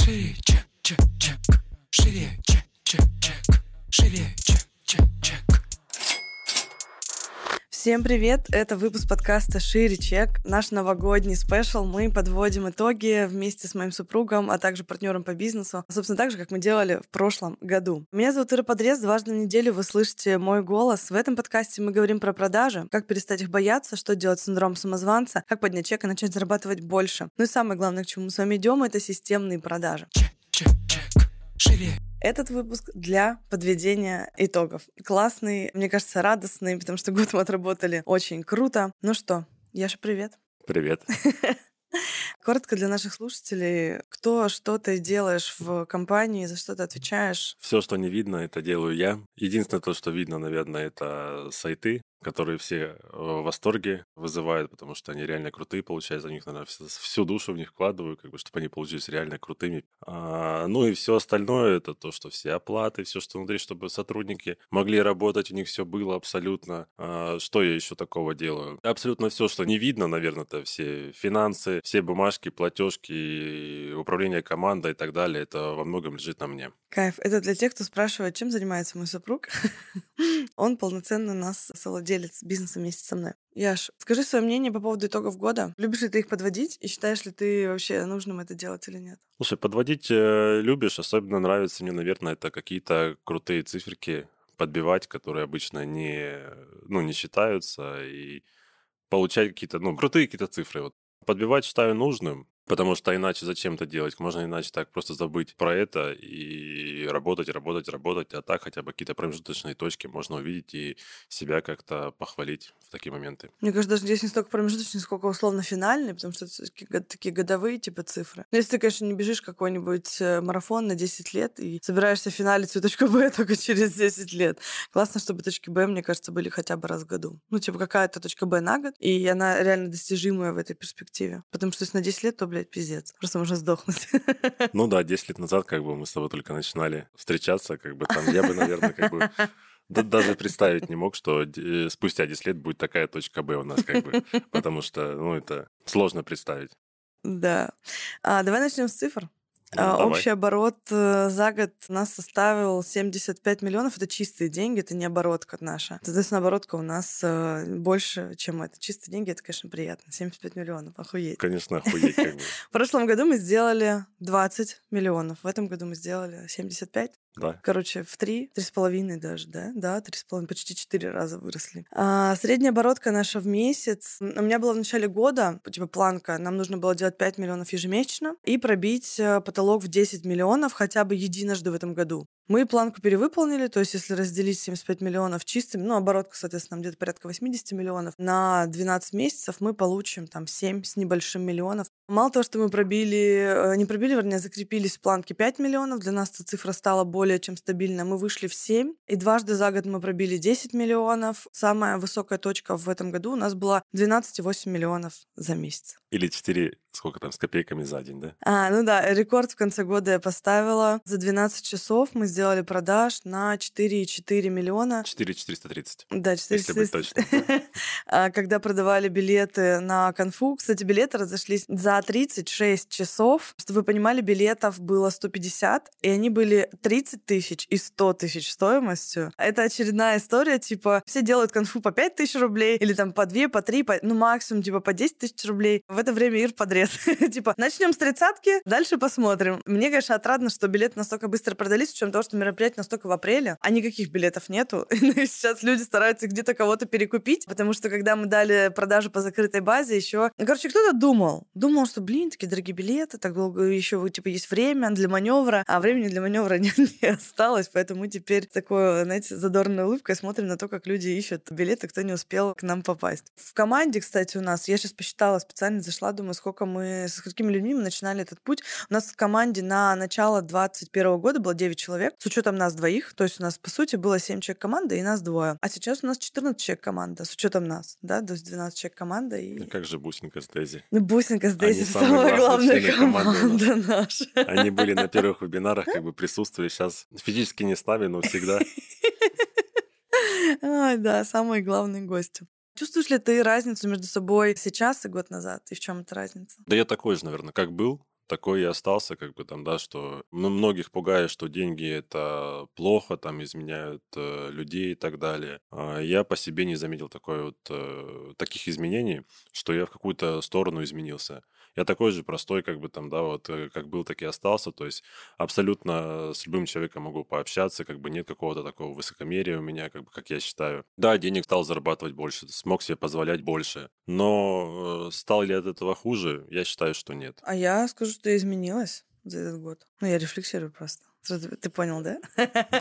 Шире, Всем привет! Это выпуск подкаста «Шире чек». Наш новогодний спешл. Мы подводим итоги вместе с моим супругом, а также партнером по бизнесу. Собственно, так же, как мы делали в прошлом году. Меня зовут Ира Подрез. Дважды в неделю вы слышите мой голос. В этом подкасте мы говорим про продажи, как перестать их бояться, что делать с синдромом самозванца, как поднять чек и начать зарабатывать больше. Ну и самое главное, к чему мы с вами идем, это системные продажи. Чек, чек, чек. Шире. Этот выпуск для подведения итогов. Классный, мне кажется, радостный, потому что год мы отработали очень круто. Ну что, Яша, привет. Привет. Коротко для наших слушателей, кто что ты делаешь в компании, за что ты отвечаешь? Все, что не видно, это делаю я. Единственное то, что видно, наверное, это сайты, которые все в восторге вызывают, потому что они реально крутые, получается, за них, наверное, всю, душу в них вкладываю, как бы, чтобы они получились реально крутыми. А, ну и все остальное, это то, что все оплаты, все, что внутри, чтобы сотрудники могли работать, у них все было абсолютно. А, что я еще такого делаю? Абсолютно все, что не видно, наверное, это все финансы, все бумажки, платежки, управление командой и так далее, это во многом лежит на мне. Кайф. Это для тех, кто спрашивает, чем занимается мой супруг. Он полноценно нас совладелец бизнеса вместе со мной. Яш, скажи свое мнение по поводу итогов года. Любишь ли ты их подводить и считаешь ли ты вообще нужным это делать или нет? Слушай, подводить э, любишь, особенно нравится мне, наверное, это какие-то крутые циферки подбивать, которые обычно не, ну, не считаются, и получать какие-то, ну, крутые какие-то цифры. Вот. Подбивать считаю нужным, Потому что иначе зачем это делать? Можно иначе так просто забыть про это и работать, работать, работать, а так хотя бы какие-то промежуточные точки можно увидеть и себя как-то похвалить в такие моменты. Мне кажется, даже здесь не столько промежуточные, сколько условно финальные, потому что это такие годовые типа цифры. Но если ты, конечно, не бежишь какой-нибудь э, марафон на 10 лет и собираешься финалить свою точку Б только через 10 лет. Классно, чтобы точки Б, мне кажется, были хотя бы раз в году. Ну, типа какая-то точка Б на год, и она реально достижимая в этой перспективе. Потому что если на 10 лет, то, блядь, блядь, пиздец. Просто можно сдохнуть. Ну да, 10 лет назад, как бы мы с тобой только начинали встречаться, как бы там я бы, наверное, как бы да, даже представить не мог, что э, спустя 10 лет будет такая точка Б у нас, как бы, потому что, ну, это сложно представить. Да. А, давай начнем с цифр. Ну, А, давай. Общий оборот э, за год у нас составил 75 миллионов. Это чистые деньги, это не оборотка наша. Соответственно, оборотка у нас э, больше, чем это. Чистые деньги, это, конечно, приятно. 75 миллионов, охуеть. Конечно, охуеть, как бы. В прошлом году мы сделали 20 миллионов. В этом году мы сделали 75. Да. Короче, в три, три с половиной даже, да? Да, три с половиной, почти четыре раза выросли. А, средняя оборотка наша в месяц. У меня была в начале года, типа, планка. Нам нужно было делать 5 миллионов ежемесячно и пробить э, потолок в 10 миллионов хотя бы единожды в этом году. Мы планку перевыполнили, то есть если разделить 75 миллионов чистыми, ну, оборотка, соответственно, где-то порядка 80 миллионов, на 12 месяцев мы получим там 7 с небольшим миллионов. Мало того, что мы пробили, э, не пробили, вернее, закрепились в планке 5 миллионов, для нас эта цифра стала более чем стабильна. Мы вышли в 7, и дважды за год мы пробили 10 миллионов. Самая высокая точка в этом году у нас была 12,8 миллионов за месяц. Или 4, сколько там, с копейками за день, да? А, ну да, рекорд в конце года я поставила. За 12 часов мы сделали продаж на 4,4 миллиона. 4 430. Да, Если быть 430. А, Когда продавали билеты на конфу. Кстати, билеты разошлись за 36 часов. Чтобы вы понимали, билетов было 150, и они были 30 тысяч и 100 тысяч стоимостью. Это очередная история, типа, все делают конфу по 5 тысяч рублей, или там по 2, по 3, по, ну максимум типа по 10 тысяч рублей. В это время Ир подрез. типа, начнем с тридцатки, дальше посмотрим. Мне, конечно, отрадно, что билеты настолько быстро продались, с учетом того, что мероприятие настолько в апреле, а никаких билетов нету. Ну сейчас люди стараются где-то кого-то перекупить, потому что когда мы дали продажу по закрытой базе, еще... Ну, короче, кто-то думал. Думал, что, блин, такие дорогие билеты, так долго еще, типа, есть время для маневра, а времени для маневра не, не осталось, поэтому теперь с такой, знаете, задорной улыбкой смотрим на то, как люди ищут билеты, кто не успел к нам попасть. В команде, кстати, у нас, я сейчас посчитала, специально зашла, думаю, сколько мы, с какими людьми мы начинали этот путь. У нас в команде на начало 21 года было 9 человек, с учетом нас двоих, то есть у нас, по сути, было 7 человек команды и нас двое. А сейчас у нас 14 человек команда, с учетом нас, да, то есть 12 человек команда и... Ну как же бусинка с Дейзи? Ну, Бусинка с Дейзи самая главная команда наша. Они были на первых вебинарах, как бы присутствовали сейчас физически не с нами, но всегда. Ай, да, самые главные гости. Чувствуешь ли ты разницу между собой сейчас и год назад? И в чем эта разница? Да я такой же, наверное, как был. такой и остался, как бы там, да, что ну, многих пугает, что деньги это плохо, там изменяют э, людей и так далее. А я по себе не заметил такой вот э, таких изменений, что я в какую-то сторону изменился. Я такой же простой, как бы там, да, вот э, как был, так и остался. То есть абсолютно с любым человеком могу пообщаться, как бы нет какого-то такого высокомерия у меня, как бы, как я считаю. Да, денег стал зарабатывать больше, смог себе позволять больше. Но э, стал ли от этого хуже? Я считаю, что нет. А я скажу, что изменилась за этот год. Ну, я рефлексирую просто. Ты понял, да?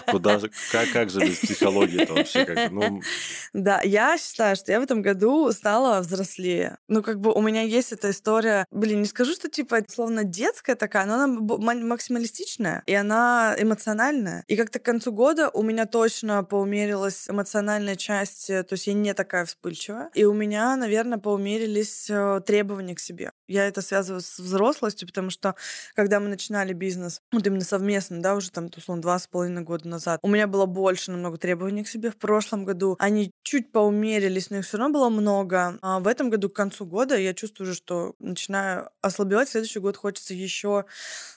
Куда же, как, как же без психологии это вообще? Как, ну... Да, я считаю, что я в этом году стала взрослее. Ну, как бы у меня есть эта история, блин, не скажу, что типа словно детская такая, но она максималистичная, и она эмоциональная. И как-то к концу года у меня точно поумерилась эмоциональная часть, то есть я не такая вспыльчивая. И у меня, наверное, поумерились э, требования к себе. Я это связываю с взрослостью, потому что когда мы начинали бизнес, вот именно совместно, да, уже там, условно, два с половиной года назад. У меня было больше намного требований к себе в прошлом году. Они чуть поумерились, но их все равно было много. А в этом году, к концу года, я чувствую уже, что начинаю ослабевать. Следующий год хочется еще,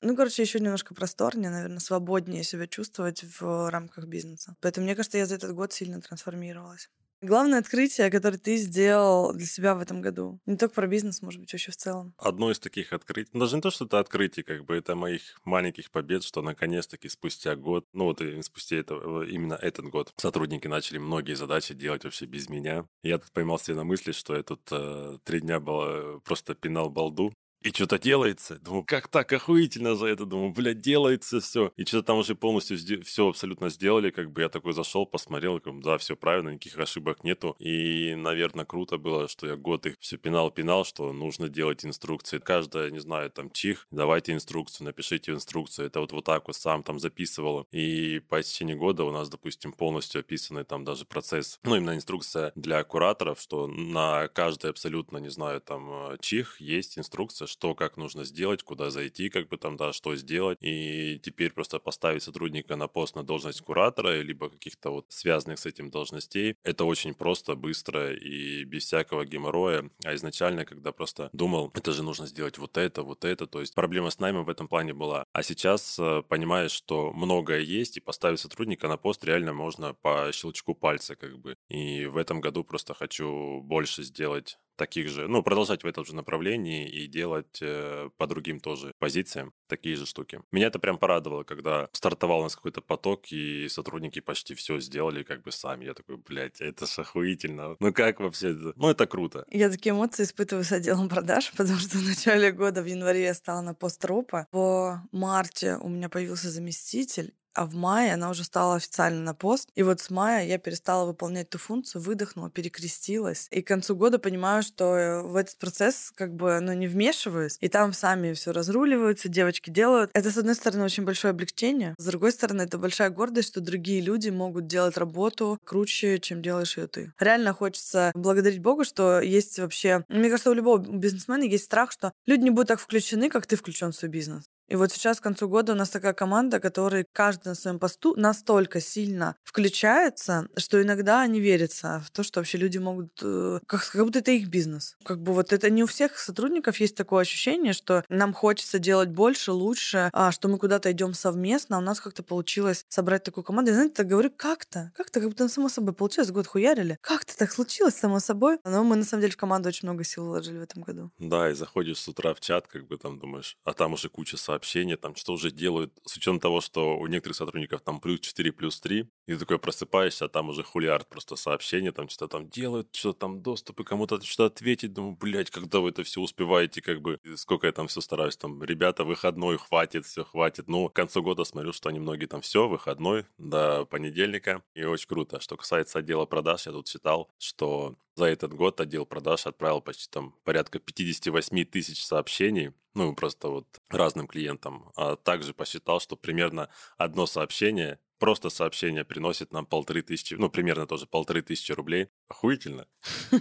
ну, короче, еще немножко просторнее, наверное, свободнее себя чувствовать в рамках бизнеса. Поэтому, мне кажется, я за этот год сильно трансформировалась. Главное открытие, которое ты сделал для себя в этом году. Не только про бизнес, может быть, вообще в целом. Одно из таких открытий, ну, даже не то, что это открытие, как бы это моих маленьких побед, что наконец-таки спустя год, ну вот спустя это, именно этот год, сотрудники начали многие задачи делать вообще без меня. Я тут поймал себе на мысли, что я тут э, три дня был, э, просто пинал балду, и что-то делается. Думаю, как так охуительно за это. Думаю, блядь, делается все. И что-то там уже полностью все абсолютно сделали. Как бы я такой зашел, посмотрел, как, да, все правильно, никаких ошибок нету. И, наверное, круто было, что я год их все пинал-пинал, что нужно делать инструкции. Каждая, не знаю, там, чих, давайте инструкцию, напишите инструкцию. Это вот вот так вот сам там записывал. И по течение года у нас, допустим, полностью описанный там даже процесс, ну, именно инструкция для кураторов, что на каждый абсолютно, не знаю, там, чих есть инструкция, что как нужно сделать, куда зайти, как бы там, да, что сделать. И теперь просто поставить сотрудника на пост на должность куратора, либо каких-то вот связанных с этим должностей. Это очень просто, быстро и без всякого геморроя. А изначально, когда просто думал, это же нужно сделать вот это, вот это, то есть проблема с наймом в этом плане была. А сейчас э, понимаешь, что многое есть, и поставить сотрудника на пост реально можно по щелчку пальца, как бы. И в этом году просто хочу больше сделать таких же, ну, продолжать в этом же направлении и делать э, по другим тоже позициям такие же штуки. Меня это прям порадовало, когда стартовал у нас какой-то поток, и сотрудники почти все сделали как бы сами. Я такой, блядь, это ж охуительно. Ну как вообще это? Ну это круто. Я такие эмоции испытываю с отделом продаж, потому что в начале года, в январе я стала на пост ропа. В марте у меня появился заместитель, а в мае она уже стала официально на пост. И вот с мая я перестала выполнять ту функцию, выдохнула, перекрестилась. И к концу года понимаю, что э, в этот процесс как бы ну, не вмешиваюсь. И там сами все разруливаются, девочки делают. Это, с одной стороны, очень большое облегчение. С другой стороны, это большая гордость, что другие люди могут делать работу круче, чем делаешь ее ты. Реально хочется благодарить Богу, что есть вообще... Мне кажется, у любого бизнесмена есть страх, что люди не будут так включены, как ты включен в свой бизнес. И вот сейчас к концу года у нас такая команда, которая каждый на своем посту настолько сильно включается, что иногда они верятся в то, что вообще люди могут... Э, как, как будто это их бизнес. Как бы вот это не у всех сотрудников есть такое ощущение, что нам хочется делать больше, лучше, а что мы куда-то идем совместно, а у нас как-то получилось собрать такую команду. И знаете, так говорю, как-то, как-то, как будто само собой получилось, год хуярили. Как-то так случилось само собой. Но мы на самом деле в команду очень много сил вложили в этом году. Да, и заходишь с утра в чат, как бы там думаешь, а там уже куча сообщения, там, что уже делают, с учетом того, что у некоторых сотрудников там плюс 4, плюс 3, и ты такой просыпаешься, а там уже хулиард просто сообщения, там что-то там делают, что-то там доступы, кому-то что-то ответить, думаю, блядь, когда вы это все успеваете, как бы, сколько я там все стараюсь, там, ребята, выходной, хватит, все хватит, ну, к концу года смотрю, что они многие там все, выходной до понедельника, и очень круто. Что касается отдела продаж, я тут читал, что за этот год отдел продаж отправил почти там порядка 58 тысяч сообщений, ну, просто вот разным клиентам. А также посчитал, что примерно одно сообщение просто сообщение приносит нам полторы тысячи, ну, примерно тоже полторы тысячи рублей. Охуительно.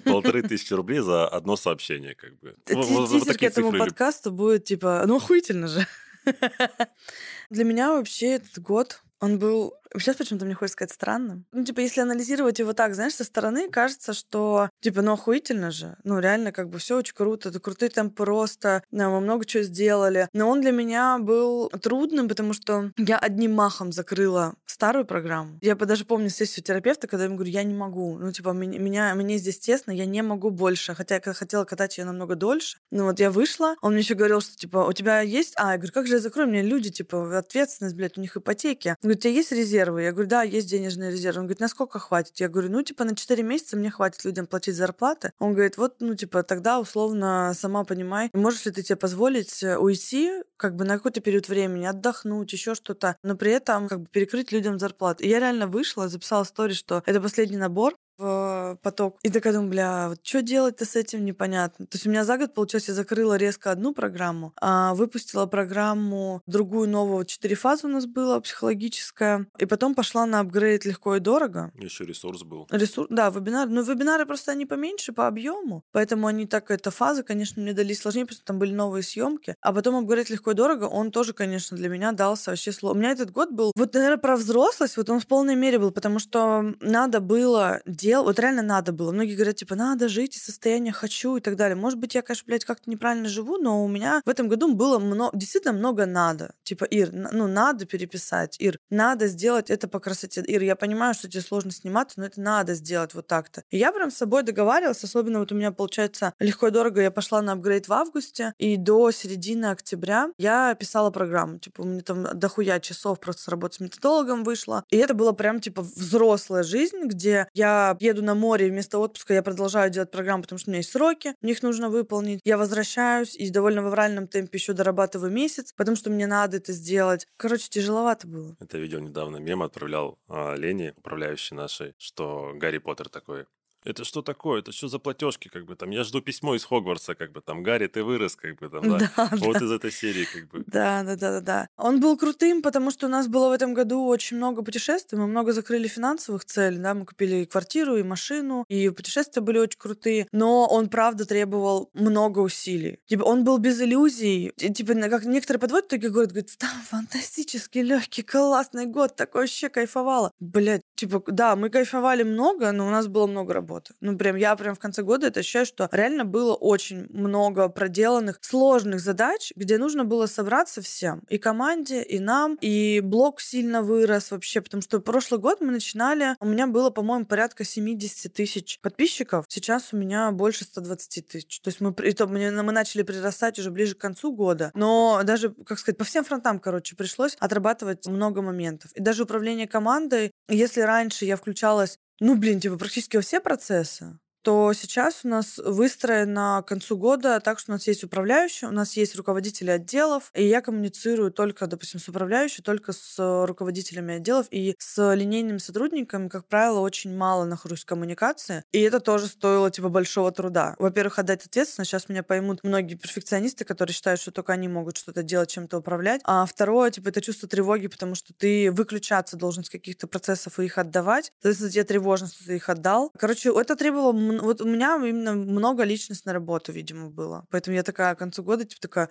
Полторы тысячи рублей за одно сообщение, как бы. Вот к этому подкасту будет, типа, ну, охуительно же. Для меня вообще этот год он был Сейчас почему-то мне хочется сказать странным. Ну, типа, если анализировать его так, знаешь, со стороны, кажется, что, типа, ну, охуительно же. Ну, реально, как бы все очень круто. Это крутые темпы роста. Да, мы много чего сделали. Но он для меня был трудным, потому что я одним махом закрыла старую программу. Я даже помню сессию терапевта, когда я ему говорю, я не могу. Ну, типа, меня, мне здесь тесно, я не могу больше. Хотя я хотела катать ее намного дольше. Ну, вот я вышла, он мне еще говорил, что, типа, у тебя есть... А, я говорю, как же я закрою? Мне люди, типа, ответственность, блядь, у них ипотеки. Он говорит, у тебя есть резервы? Я говорю, да, есть денежные резервы. Он говорит, насколько хватит? Я говорю, ну, типа, на 4 месяца мне хватит людям платить зарплаты. Он говорит, вот, ну, типа, тогда условно сама понимай, можешь ли ты тебе позволить э, уйти как бы на какой-то период времени, отдохнуть, еще что-то, но при этом как бы перекрыть людям зарплату. И я реально вышла, записала историю, что это последний набор, в поток. И такая думаю, бля, вот что делать-то с этим непонятно. То есть у меня за год, получилось, я закрыла резко одну программу, а выпустила программу, другую новую, четыре фазы у нас было, психологическая, и потом пошла на апгрейд легко и дорого. Еще ресурс был. Ресурс, да, вебинар. Но вебинары просто они поменьше по объему, поэтому они так, эта фаза, конечно, мне дали сложнее, потому что там были новые съемки. А потом апгрейд легко и дорого, он тоже, конечно, для меня дался вообще сложно. У меня этот год был, вот, наверное, про взрослость, вот он в полной мере был, потому что надо было делать, вот реально надо было. Многие говорят, типа, надо жить из состояния хочу и так далее. Может быть, я, конечно, блядь, как-то неправильно живу, но у меня в этом году было много, действительно много надо. Типа, Ир, ну, надо переписать. Ир, надо сделать это по красоте. Ир, я понимаю, что тебе сложно сниматься, но это надо сделать вот так-то. И я прям с собой договаривалась, особенно вот у меня, получается, легко и дорого. Я пошла на апгрейд в августе, и до середины октября я писала программу. Типа, у меня там дохуя часов просто с работы с методологом вышла. И это было прям, типа, взрослая жизнь, где я еду на море, вместо отпуска я продолжаю делать программу, потому что у меня есть сроки, их нужно выполнить. Я возвращаюсь и довольно в авральном темпе еще дорабатываю месяц, потому что мне надо это сделать. Короче, тяжеловато было. Это видео недавно мем отправлял а, Лене, управляющей нашей, что Гарри Поттер такой это что такое? Это что за платежки, как бы там? Я жду письмо из Хогвартса, как бы там, Гарри, ты вырос, как бы там, да. Да, Вот да. из этой серии, как бы. Да, да, да, да, да. Он был крутым, потому что у нас было в этом году очень много путешествий. Мы много закрыли финансовых целей, да, мы купили и квартиру, и машину, и путешествия были очень крутые. Но он, правда, требовал много усилий. Типа, он был без иллюзий. Типа, как некоторые подводят, такие говорят, говорят, там фантастический, легкий, классный год, такой вообще кайфовала. Блять, типа, да, мы кайфовали много, но у нас было много работы. Ну, прям, я прям в конце года это ощущаю, что реально было очень много проделанных сложных задач, где нужно было собраться всем. И команде, и нам. И блог сильно вырос вообще, потому что прошлый год мы начинали, у меня было, по-моему, порядка 70 тысяч подписчиков. Сейчас у меня больше 120 тысяч. То есть мы, при том, мы мы начали прирастать уже ближе к концу года. Но даже, как сказать, по всем фронтам, короче, пришлось отрабатывать много моментов. И даже управление командой, если раньше я включалась ну, блин, типа практически во все процессы, то сейчас у нас выстроено к концу года так, что у нас есть управляющий, у нас есть руководители отделов, и я коммуницирую только, допустим, с управляющей, только с э, руководителями отделов и с линейными сотрудниками, как правило, очень мало нахожусь в коммуникации, и это тоже стоило, типа, большого труда. Во-первых, отдать ответственность, сейчас меня поймут многие перфекционисты, которые считают, что только они могут что-то делать, чем-то управлять, а второе, типа, это чувство тревоги, потому что ты выключаться должен с каких-то процессов и их отдавать, соответственно, тебе тревожно, что ты их отдал. Короче, это требовало вот у меня именно много личностной работы, видимо, было. Поэтому я такая к концу года, типа, такая,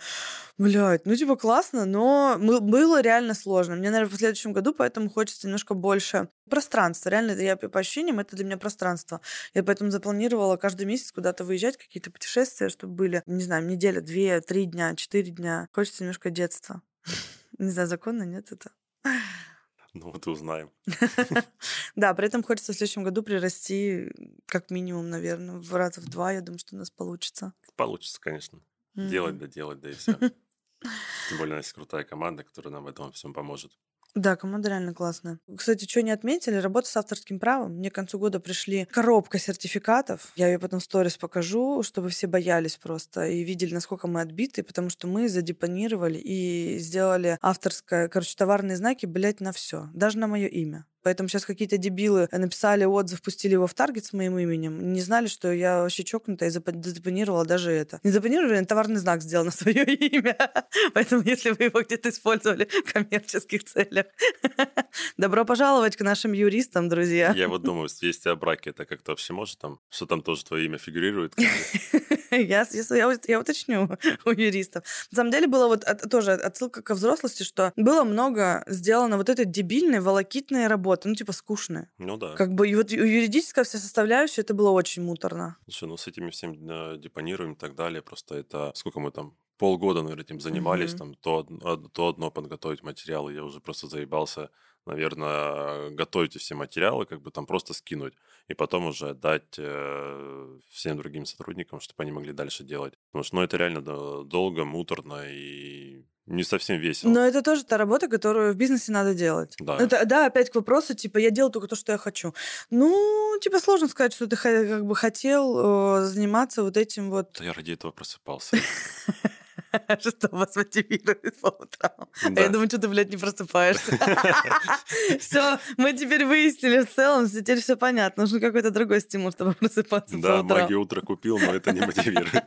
блядь, ну, типа, классно, но было реально сложно. Мне, наверное, в следующем году поэтому хочется немножко больше пространства. Реально, я по ощущениям, это для меня пространство. Я поэтому запланировала каждый месяц куда-то выезжать, какие-то путешествия, чтобы были, не знаю, неделя, две, три дня, четыре дня. Хочется немножко детства. Не знаю, законно, нет это? Ну вот и узнаем. Да, при этом хочется в следующем году прирасти как минимум, наверное, в раза в два. Я думаю, что у нас получится. Получится, конечно. Делать да делать, да и все. Тем более у нас крутая команда, которая нам в этом всем поможет. Да, команда реально классная. Кстати, что не отметили, работа с авторским правом. Мне к концу года пришли коробка сертификатов. Я ее потом в сторис покажу, чтобы все боялись просто и видели, насколько мы отбиты, потому что мы задепонировали и сделали авторское, короче, товарные знаки, блядь, на все, даже на мое имя. Поэтому сейчас какие-то дебилы написали отзыв, пустили его в таргет с моим именем. Не знали, что я вообще чокнутая и запанировала даже это. Не запанировали, товарный знак сделал на свое имя. Поэтому если вы его где-то использовали в коммерческих целях, добро пожаловать к нашим юристам, друзья. Я вот думаю, есть о браке это как-то вообще может там, что там тоже твое имя фигурирует? Я, я, я уточню у юристов. На самом деле было вот от, тоже отсылка ко взрослости, что было много сделано вот этой дебильной, волокитной работы, ну типа скучной. Ну да. Как бы и вот юридическая вся составляющая, это было очень муторно. Слушай, ну с этими всем э, депонируем и так далее, просто это сколько мы там полгода, наверное, этим занимались, mm-hmm. там то, то одно подготовить материалы, я уже просто заебался наверное, готовите все материалы, как бы там просто скинуть, и потом уже отдать э, всем другим сотрудникам, чтобы они могли дальше делать. Потому что, ну, это реально долго, муторно и не совсем весело. Но это тоже та работа, которую в бизнесе надо делать. Да. Это, да, опять к вопросу, типа, я делаю только то, что я хочу. Ну, типа, сложно сказать, что ты как бы хотел э, заниматься вот этим вот... Я ради этого просыпался. Что вас мотивирует по утрам? Да. А я думаю, что ты, блядь, не просыпаешься. Все, мы теперь выяснили в целом, теперь все понятно. Нужен какой-то другой стимул, чтобы просыпаться Да, по утрам. магию утра купил, но это не мотивирует.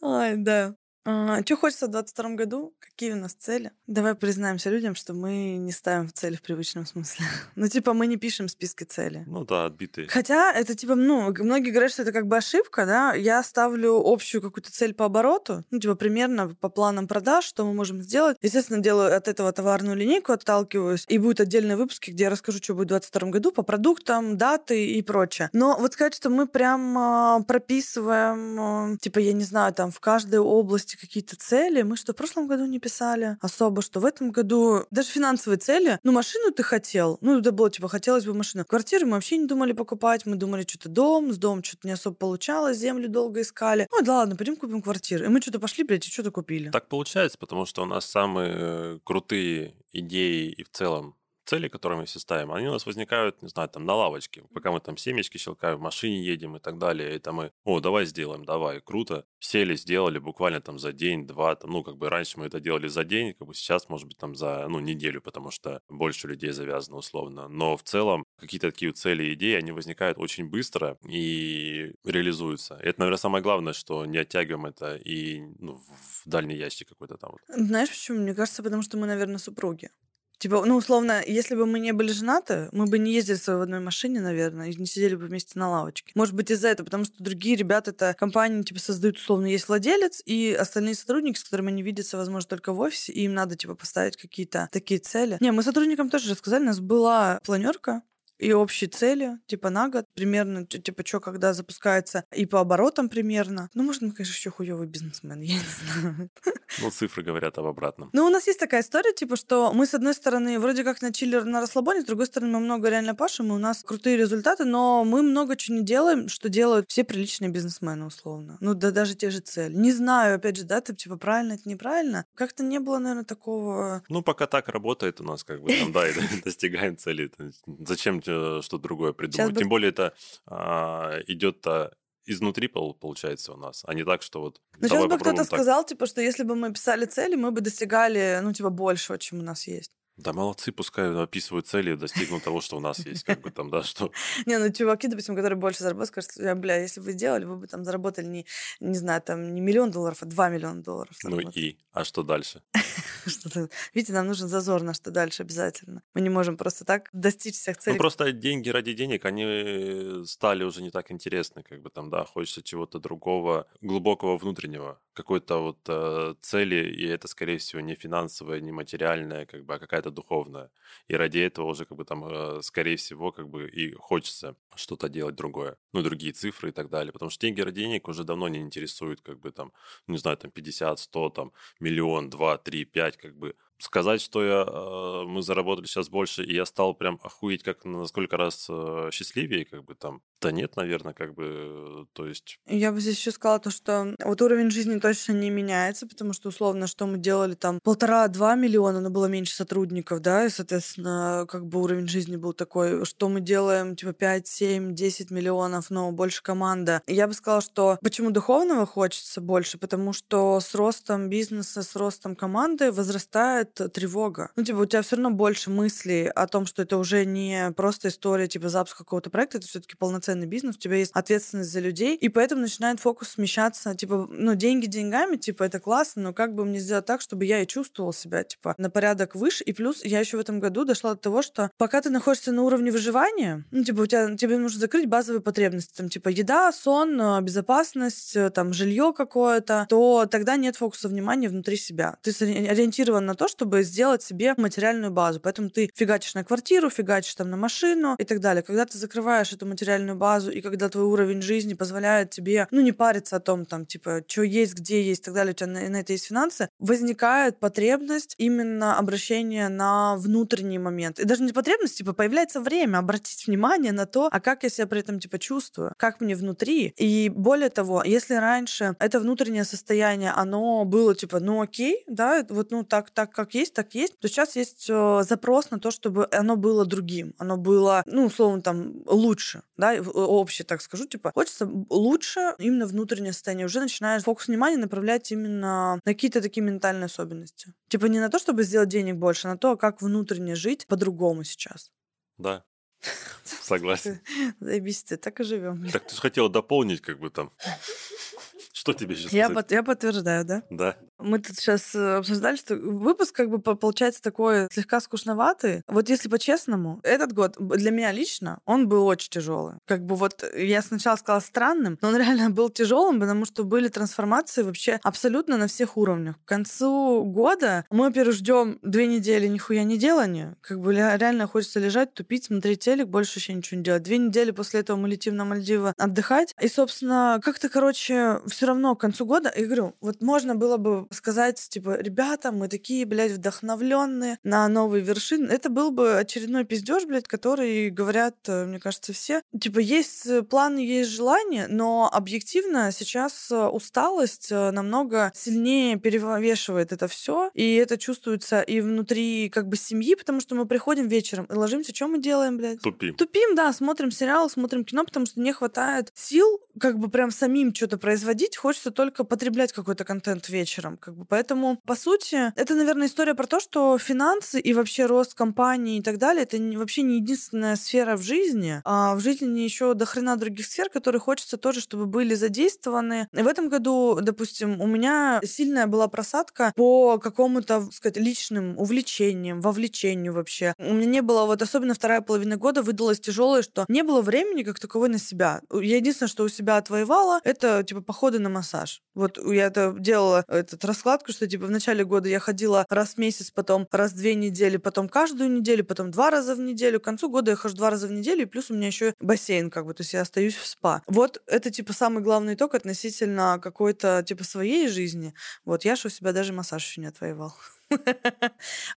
Ой, да. А, что хочется в 22 году? Какие у нас цели? Давай признаемся людям, что мы не ставим цели в привычном смысле. ну, типа, мы не пишем списки целей. Ну да, отбитые. Хотя это, типа, ну, многие говорят, что это как бы ошибка, да? Я ставлю общую какую-то цель по обороту, ну, типа, примерно по планам продаж, что мы можем сделать. Естественно, делаю от этого товарную линейку, отталкиваюсь, и будут отдельные выпуски, где я расскажу, что будет в 22 году по продуктам, даты и прочее. Но вот сказать, что мы прям э, прописываем, э, типа, я не знаю, там, в каждой области какие-то цели. Мы что, в прошлом году не писали особо, что в этом году даже финансовые цели. Ну, машину ты хотел. Ну, это было, типа, хотелось бы машину. Квартиру мы вообще не думали покупать. Мы думали, что-то дом, с домом что-то не особо получалось, землю долго искали. Ну, да ладно, пойдем купим квартиру. И мы что-то пошли, блядь, и что-то купили. Так получается, потому что у нас самые э, крутые идеи и в целом цели, которые мы все ставим, они у нас возникают, не знаю, там на лавочке, пока мы там семечки щелкаем, в машине едем и так далее. И там мы, о, давай сделаем, давай, круто. Сели, сделали буквально там за день, два, там, ну, как бы раньше мы это делали за день, как бы сейчас, может быть, там за, ну, неделю, потому что больше людей завязано условно. Но в целом какие-то такие цели и идеи, они возникают очень быстро и реализуются. И это, наверное, самое главное, что не оттягиваем это и ну, в дальний ящик какой-то там. Знаешь почему? Мне кажется, потому что мы, наверное, супруги. Типа, ну, условно, если бы мы не были женаты, мы бы не ездили в одной машине, наверное, и не сидели бы вместе на лавочке. Может быть, из-за этого, потому что другие ребята, это компании, типа, создают, условно, есть владелец, и остальные сотрудники, с которыми они видятся, возможно, только в офисе, и им надо, типа, поставить какие-то такие цели. Не, мы сотрудникам тоже рассказали, у нас была планерка, и общие цели, типа на год, примерно, типа, что когда запускается, и по оборотам примерно. Ну, может, мы, конечно, еще хуевый бизнесмен, я не знаю. Ну, цифры говорят об обратном. Ну, у нас есть такая история, типа, что мы, с одной стороны, вроде как на чиллер, на расслабоне, с другой стороны, мы много реально пашем, и у нас крутые результаты, но мы много чего не делаем, что делают все приличные бизнесмены, условно. Ну, да даже те же цели. Не знаю, опять же, да, ты, типа, правильно, это неправильно. Как-то не было, наверное, такого... Ну, пока так работает у нас, как бы, там, да, и достигаем цели. Зачем что-то другое придумать. Сейчас Тем бы... более это а, идет а, изнутри получается у нас, а не так, что вот... Ну, сейчас бы кто-то так. сказал, типа, что если бы мы писали цели, мы бы достигали, ну, типа, большего, чем у нас есть. Да молодцы, пускай описывают цели и достигнут того, что у нас есть, как бы там, да, что... Не, ну чуваки, допустим, которые больше зарабатывают, скажут, бля, если бы вы делали, вы бы там заработали не, не знаю, там не миллион долларов, а два миллиона долларов. Ну и? А что дальше? Видите, нам нужен зазор на что дальше обязательно. Мы не можем просто так достичь всех целей. Ну просто деньги ради денег, они стали уже не так интересны, как бы там, да, хочется чего-то другого, глубокого внутреннего, какой-то вот э, цели, и это, скорее всего, не финансовая, не материальная, как бы, а какая-то духовная. И ради этого уже, как бы, там, э, скорее всего, как бы, и хочется что-то делать другое. Ну, другие цифры и так далее. Потому что деньги ради денег уже давно не интересуют, как бы, там, не знаю, там, 50, 100, там, миллион, 2, 3, 5, как бы, сказать, что я, э, мы заработали сейчас больше, и я стал прям охуеть как на сколько раз э, счастливее, как бы там. Да нет, наверное, как бы, то есть... Я бы здесь еще сказала то, что вот уровень жизни точно не меняется, потому что, условно, что мы делали там полтора-два миллиона, но было меньше сотрудников, да, и, соответственно, как бы уровень жизни был такой, что мы делаем, типа, 5, 7, 10 миллионов, но больше команда. Я бы сказала, что почему духовного хочется больше, потому что с ростом бизнеса, с ростом команды возрастает возникает тревога. Ну, типа, у тебя все равно больше мыслей о том, что это уже не просто история, типа, запуска какого-то проекта, это все-таки полноценный бизнес, у тебя есть ответственность за людей, и поэтому начинает фокус смещаться, типа, ну, деньги деньгами, типа, это классно, но как бы мне сделать так, чтобы я и чувствовал себя, типа, на порядок выше. И плюс я еще в этом году дошла до того, что пока ты находишься на уровне выживания, ну, типа, у тебя, тебе нужно закрыть базовые потребности, там, типа, еда, сон, э, безопасность, э, там, жилье какое-то, то тогда нет фокуса внимания внутри себя. Ты ориентирован на то, чтобы сделать себе материальную базу. Поэтому ты фигачишь на квартиру, фигачишь там на машину и так далее. Когда ты закрываешь эту материальную базу, и когда твой уровень жизни позволяет тебе, ну, не париться о том, там, типа, что есть, где есть и так далее, у тебя на, на это есть финансы, возникает потребность именно обращения на внутренний момент. И даже не потребность, типа, появляется время обратить внимание на то, а как я себя при этом, типа, чувствую, как мне внутри. И более того, если раньше это внутреннее состояние, оно было, типа, ну, окей, да, вот, ну, так, так, как есть, так есть, то сейчас есть э, запрос на то, чтобы оно было другим, оно было, ну, условно, там, лучше, да, общее так скажу, типа, хочется лучше именно внутреннее состояние. Уже начинаешь фокус внимания направлять именно на какие-то такие ментальные особенности. Типа не на то, чтобы сделать денег больше, а на то, как внутренне жить по-другому сейчас. Да, согласен. Заебись ты, так и живем. Так ты же хотела дополнить, как бы там. Что тебе сейчас Я, под- я подтверждаю, да? Да. Мы тут сейчас обсуждали, что выпуск как бы по- получается такой слегка скучноватый. Вот если по-честному, этот год для меня лично, он был очень тяжелый. Как бы вот я сначала сказала странным, но он реально был тяжелым, потому что были трансформации вообще абсолютно на всех уровнях. К концу года мы, во-первых, ждем две недели нихуя не делания. Как бы реально хочется лежать, тупить, смотреть телек, больше вообще ничего не делать. Две недели после этого мы летим на Мальдивы отдыхать. И, собственно, как-то, короче, все равно к концу года, я говорю, вот можно было бы сказать, типа, ребята, мы такие, блядь, вдохновленные на новые вершины. Это был бы очередной пиздеж, блядь, который говорят, э, мне кажется, все. Типа, есть э, планы, есть желание, но объективно сейчас э, усталость намного сильнее перевешивает это все, и это чувствуется и внутри как бы семьи, потому что мы приходим вечером и ложимся, что мы делаем, блядь? Тупим. Тупим, да, смотрим сериал, смотрим кино, потому что не хватает сил как бы прям самим что-то производить, хочется только потреблять какой-то контент вечером. Как бы. Поэтому, по сути, это, наверное, история про то, что финансы и вообще рост компании и так далее, это вообще не единственная сфера в жизни, а в жизни еще до хрена других сфер, которые хочется тоже, чтобы были задействованы. И в этом году, допустим, у меня сильная была просадка по какому-то, сказать, личным увлечениям, вовлечению вообще. У меня не было, вот особенно вторая половина года выдалась тяжелая, что не было времени как таковой на себя. Я единственное, что у себя отвоевала, это типа походы на массаж. Вот я это делала этот раскладку, что типа в начале года я ходила раз в месяц, потом раз в две недели, потом каждую неделю, потом два раза в неделю. К концу года я хожу два раза в неделю, и плюс у меня еще бассейн, как бы, то есть я остаюсь в спа. Вот это типа самый главный итог относительно какой-то типа своей жизни. Вот я же у себя даже массаж еще не отвоевал.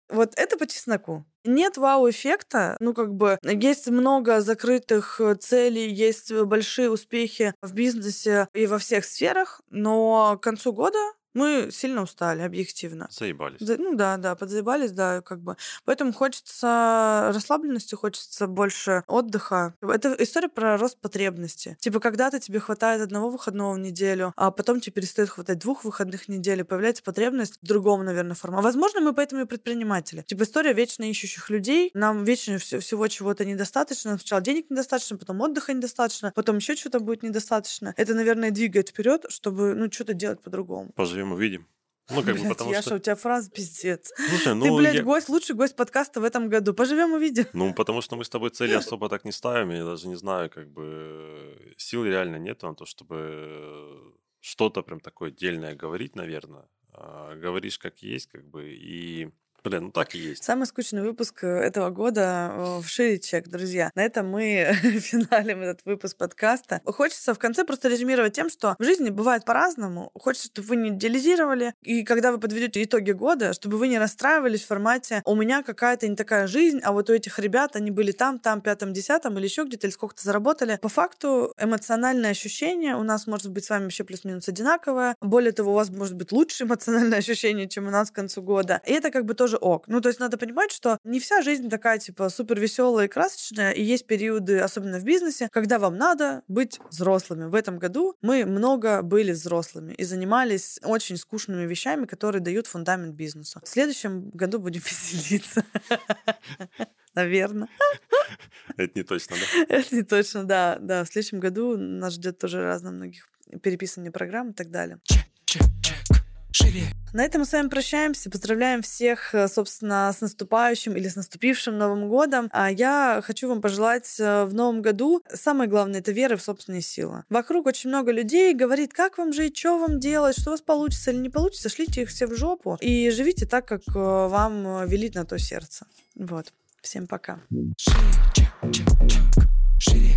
Вот это по чесноку. Нет вау-эффекта. Ну, как бы, есть много закрытых э, целей, есть э, большие успехи в бизнесе и во всех сферах, но к концу года мы сильно устали, объективно. Заебались. Да, ну да, да, подзаебались, да, как бы. Поэтому хочется расслабленности, хочется больше отдыха. Это история про рост потребности. Типа, когда-то тебе хватает одного выходного в неделю, а потом тебе перестает хватать двух выходных в неделю, появляется потребность в другом, наверное, формате. Возможно, мы поэтому и предприниматели. Типа, история вечно ищущих людей. Нам вечно всё- всего чего-то недостаточно. Сначала денег недостаточно, потом отдыха недостаточно, потом еще что-то будет недостаточно. Это, наверное, двигает вперед, чтобы, ну, что-то делать по-другому. Поживем увидим. Ну, как бы, Блядь, потому Яша, что... у тебя фраза пиздец. Слушай, ну, Ты, блядь, я- гость, лучший гость подкаста в этом году. Поживем увидим. Ну, потому что мы с тобой цели особо так не ставим. Я даже не знаю, как бы сил реально нет на то, чтобы что-то прям такое отдельное говорить, наверное. А, говоришь как есть, как бы, и... Блин, ну так и есть. Самый скучный выпуск э, этого года э, в шире чек, друзья. На этом мы финалим этот выпуск подкаста. Хочется в конце просто резюмировать тем, что в жизни бывает по-разному. Хочется, чтобы вы не идеализировали. И когда вы подведете итоги года, чтобы вы не расстраивались в формате «у меня какая-то не такая жизнь, а вот у этих ребят они были там, там, пятом, десятом или еще где-то, или сколько-то заработали». По факту эмоциональное ощущение у нас может быть с вами вообще плюс-минус одинаковое. Более того, у вас может быть лучше эмоциональное ощущение, чем у нас к концу года. И это как бы тоже тоже ок. Ну, то есть надо понимать, что не вся жизнь такая, типа, супер веселая и красочная, и есть периоды, особенно в бизнесе, когда вам надо быть взрослыми. В этом году мы много были взрослыми и занимались очень скучными вещами, которые дают фундамент бизнесу. В следующем году будем веселиться. Наверное. Это не точно, да? Это не точно, да. Да, в следующем году нас ждет тоже разно многих переписывание программ и так далее. Чек, чек, чек. Живее. На этом мы с вами прощаемся. Поздравляем всех, э, собственно, с наступающим или с наступившим Новым годом. А я хочу вам пожелать э, в Новом году самое главное — это вера в собственные силы. Вокруг очень много людей говорит, как вам жить, что вам делать, что у вас получится или не получится. Шлите их все в жопу и живите так, как э, вам велит на то сердце. Вот. Всем пока. Чек.